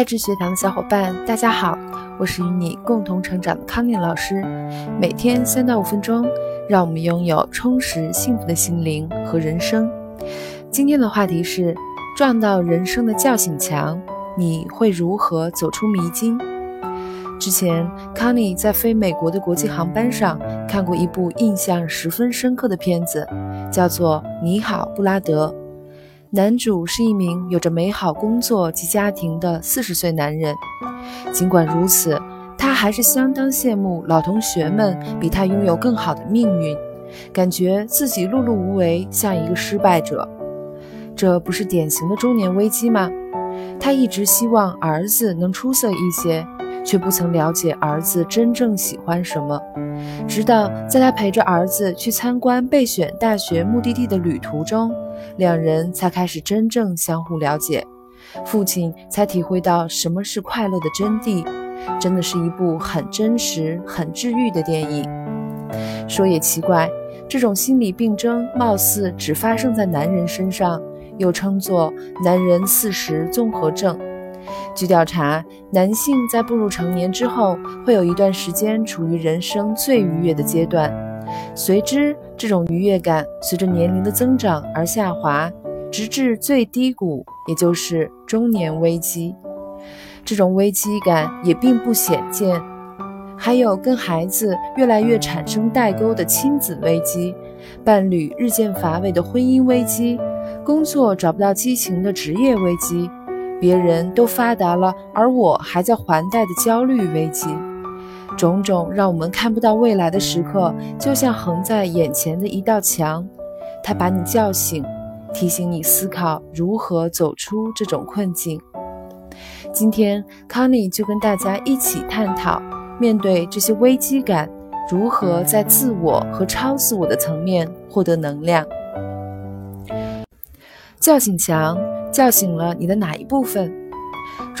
爱智学堂的小伙伴，大家好，我是与你共同成长的康宁老师。每天三到五分钟，让我们拥有充实幸福的心灵和人生。今天的话题是：撞到人生的叫醒墙，你会如何走出迷津？之前，康妮在飞美国的国际航班上看过一部印象十分深刻的片子，叫做《你好，布拉德》。男主是一名有着美好工作及家庭的四十岁男人，尽管如此，他还是相当羡慕老同学们比他拥有更好的命运，感觉自己碌碌无为，像一个失败者。这不是典型的中年危机吗？他一直希望儿子能出色一些。却不曾了解儿子真正喜欢什么，直到在他陪着儿子去参观备选大学目的地的旅途中，两人才开始真正相互了解，父亲才体会到什么是快乐的真谛。真的是一部很真实、很治愈的电影。说也奇怪，这种心理病症貌似只发生在男人身上，又称作“男人四十综合症”。据调查，男性在步入成年之后，会有一段时间处于人生最愉悦的阶段，随之这种愉悦感随着年龄的增长而下滑，直至最低谷，也就是中年危机。这种危机感也并不鲜见，还有跟孩子越来越产生代沟的亲子危机，伴侣日渐乏味的婚姻危机，工作找不到激情的职业危机。别人都发达了，而我还在还贷的焦虑危机，种种让我们看不到未来的时刻，就像横在眼前的一道墙，它把你叫醒，提醒你思考如何走出这种困境。今天康妮就跟大家一起探讨，面对这些危机感，如何在自我和超自我的层面获得能量。叫醒墙。叫醒了你的哪一部分？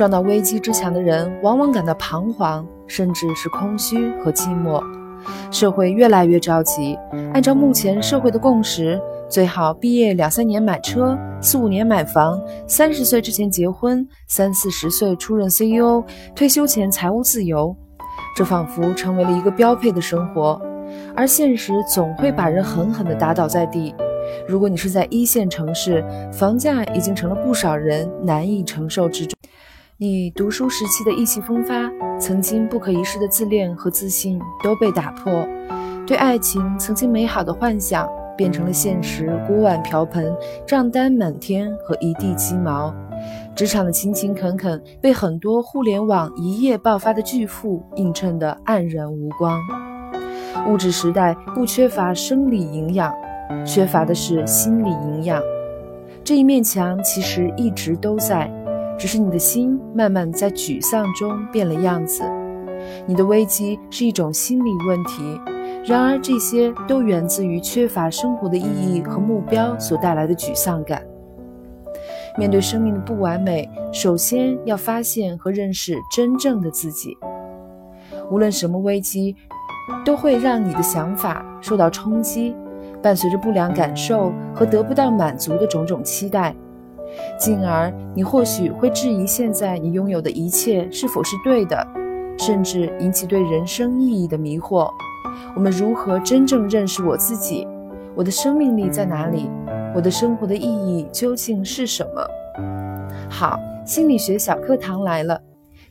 撞到危机之墙的人，往往感到彷徨，甚至是空虚和寂寞。社会越来越着急，按照目前社会的共识，最好毕业两三年买车，四五年买房，三十岁之前结婚，三四十岁出任 CEO，退休前财务自由。这仿佛成为了一个标配的生活，而现实总会把人狠狠地打倒在地。如果你是在一线城市，房价已经成了不少人难以承受之重。你读书时期的意气风发，曾经不可一世的自恋和自信都被打破，对爱情曾经美好的幻想变成了现实，锅碗瓢盆、账单满天和一地鸡毛。职场的勤勤恳恳被很多互联网一夜爆发的巨富映衬得黯然无光。物质时代不缺乏生理营养。缺乏的是心理营养，这一面墙其实一直都在，只是你的心慢慢在沮丧中变了样子。你的危机是一种心理问题，然而这些都源自于缺乏生活的意义和目标所带来的沮丧感。面对生命的不完美，首先要发现和认识真正的自己。无论什么危机，都会让你的想法受到冲击。伴随着不良感受和得不到满足的种种期待，进而你或许会质疑现在你拥有的一切是否是对的，甚至引起对人生意义的迷惑。我们如何真正认识我自己？我的生命力在哪里？我的生活的意义究竟是什么？好，心理学小课堂来了。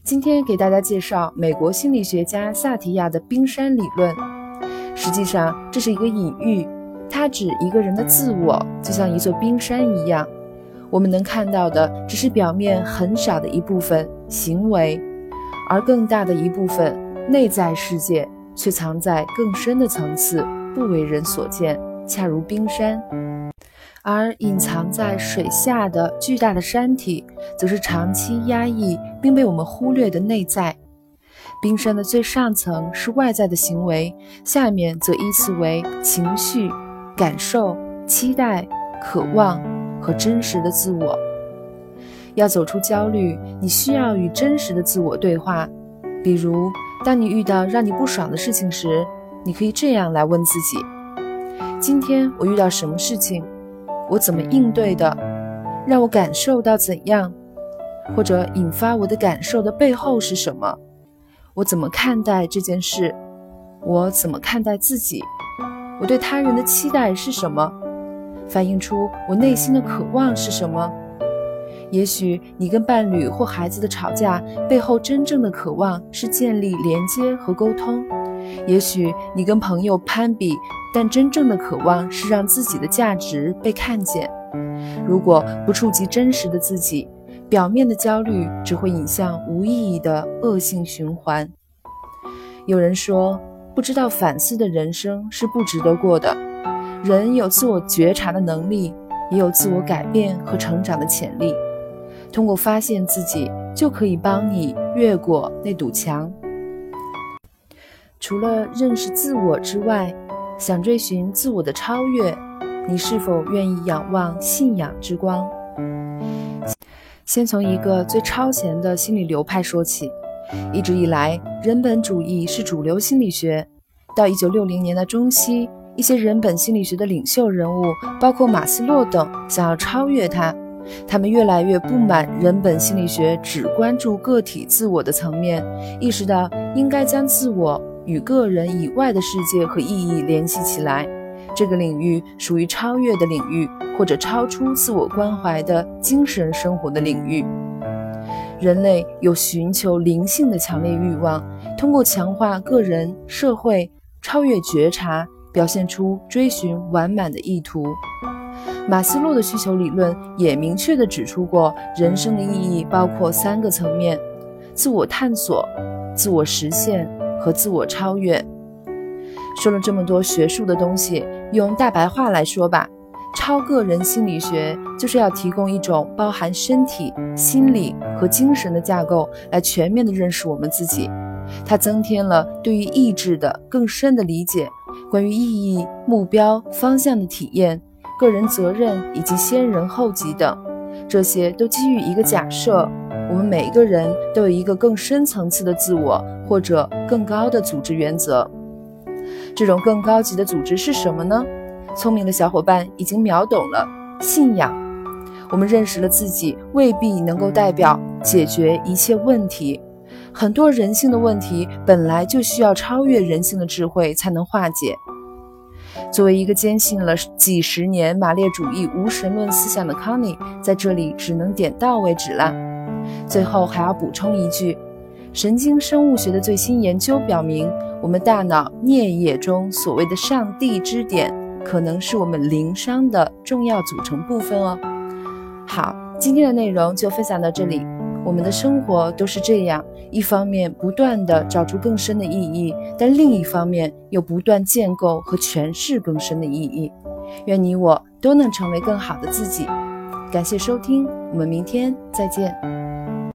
今天给大家介绍美国心理学家萨提亚的冰山理论。实际上，这是一个隐喻。它指一个人的自我，就像一座冰山一样，我们能看到的只是表面很少的一部分行为，而更大的一部分内在世界却藏在更深的层次，不为人所见，恰如冰山。而隐藏在水下的巨大的山体，则是长期压抑并被我们忽略的内在。冰山的最上层是外在的行为，下面则依次为情绪。感受、期待、渴望和真实的自我。要走出焦虑，你需要与真实的自我对话。比如，当你遇到让你不爽的事情时，你可以这样来问自己：今天我遇到什么事情？我怎么应对的？让我感受到怎样？或者引发我的感受的背后是什么？我怎么看待这件事？我怎么看待自己？我对他人的期待是什么？反映出我内心的渴望是什么？也许你跟伴侣或孩子的吵架背后真正的渴望是建立连接和沟通；也许你跟朋友攀比，但真正的渴望是让自己的价值被看见。如果不触及真实的自己，表面的焦虑只会引向无意义的恶性循环。有人说，不知道反思的人生是不值得过的。人有自我觉察的能力，也有自我改变和成长的潜力。通过发现自己，就可以帮你越过那堵墙。除了认识自我之外，想追寻自我的超越，你是否愿意仰望信仰之光？先从一个最超前的心理流派说起。一直以来，人本主义是主流心理学。到一九六零年代中期，一些人本心理学的领袖人物，包括马斯洛等，想要超越它。他们越来越不满人本心理学只关注个体自我的层面，意识到应该将自我与个人以外的世界和意义联系起来。这个领域属于超越的领域，或者超出自我关怀的精神生活的领域。人类有寻求灵性的强烈欲望，通过强化个人、社会、超越觉察，表现出追寻完满的意图。马斯洛的需求理论也明确地指出过，人生的意义包括三个层面：自我探索、自我实现和自我超越。说了这么多学术的东西，用大白话来说吧，超个人心理学就是要提供一种包含身体、心理和精神的架构，来全面地认识我们自己。它增添了对于意志的更深的理解，关于意义、目标、方向的体验。个人责任以及先人后己等，这些都基于一个假设：我们每一个人都有一个更深层次的自我，或者更高的组织原则。这种更高级的组织是什么呢？聪明的小伙伴已经秒懂了：信仰。我们认识了自己，未必能够代表解决一切问题。很多人性的问题本来就需要超越人性的智慧才能化解。作为一个坚信了几十年马列主义无神论思想的康妮，在这里只能点到为止了。最后还要补充一句：神经生物学的最新研究表明，我们大脑颞叶中所谓的“上帝之点”，可能是我们灵商的重要组成部分哦。好，今天的内容就分享到这里。我们的生活都是这样，一方面不断的找出更深的意义，但另一方面又不断建构和诠释更深的意义。愿你我都能成为更好的自己。感谢收听，我们明天再见。